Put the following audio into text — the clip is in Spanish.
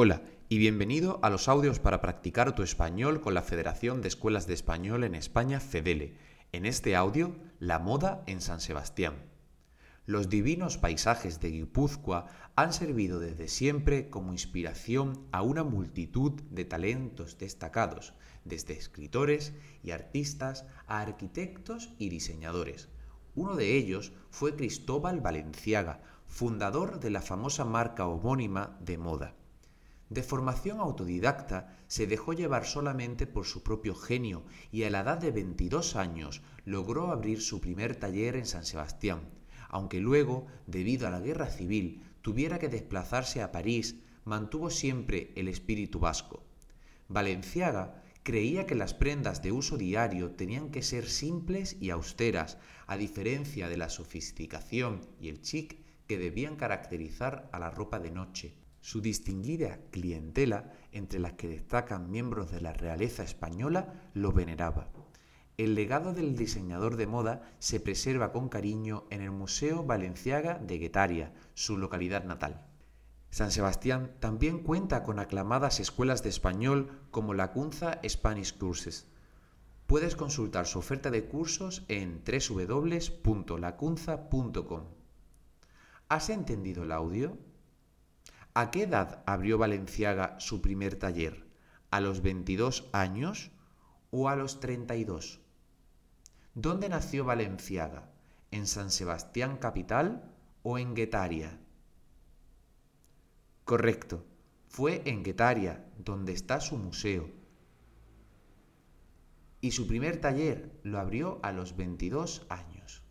Hola y bienvenido a los audios para practicar tu español con la Federación de Escuelas de Español en España, FEDELE. En este audio, la moda en San Sebastián. Los divinos paisajes de Guipúzcoa han servido desde siempre como inspiración a una multitud de talentos destacados, desde escritores y artistas a arquitectos y diseñadores. Uno de ellos fue Cristóbal Valenciaga, fundador de la famosa marca homónima de moda. De formación autodidacta, se dejó llevar solamente por su propio genio y a la edad de 22 años logró abrir su primer taller en San Sebastián, aunque luego, debido a la guerra civil, tuviera que desplazarse a París, mantuvo siempre el espíritu vasco. Valenciaga creía que las prendas de uso diario tenían que ser simples y austeras, a diferencia de la sofisticación y el chic que debían caracterizar a la ropa de noche. Su distinguida clientela, entre las que destacan miembros de la realeza española, lo veneraba. El legado del diseñador de moda se preserva con cariño en el Museo Valenciaga de Guetaria, su localidad natal. San Sebastián también cuenta con aclamadas escuelas de español como la Cunza Spanish Courses. Puedes consultar su oferta de cursos en www.lacunza.com. ¿Has entendido el audio? ¿A qué edad abrió Valenciaga su primer taller? ¿A los 22 años o a los 32? ¿Dónde nació Valenciaga? ¿En San Sebastián capital o en Guetaria? Correcto, fue en Guetaria, donde está su museo. Y su primer taller lo abrió a los 22 años.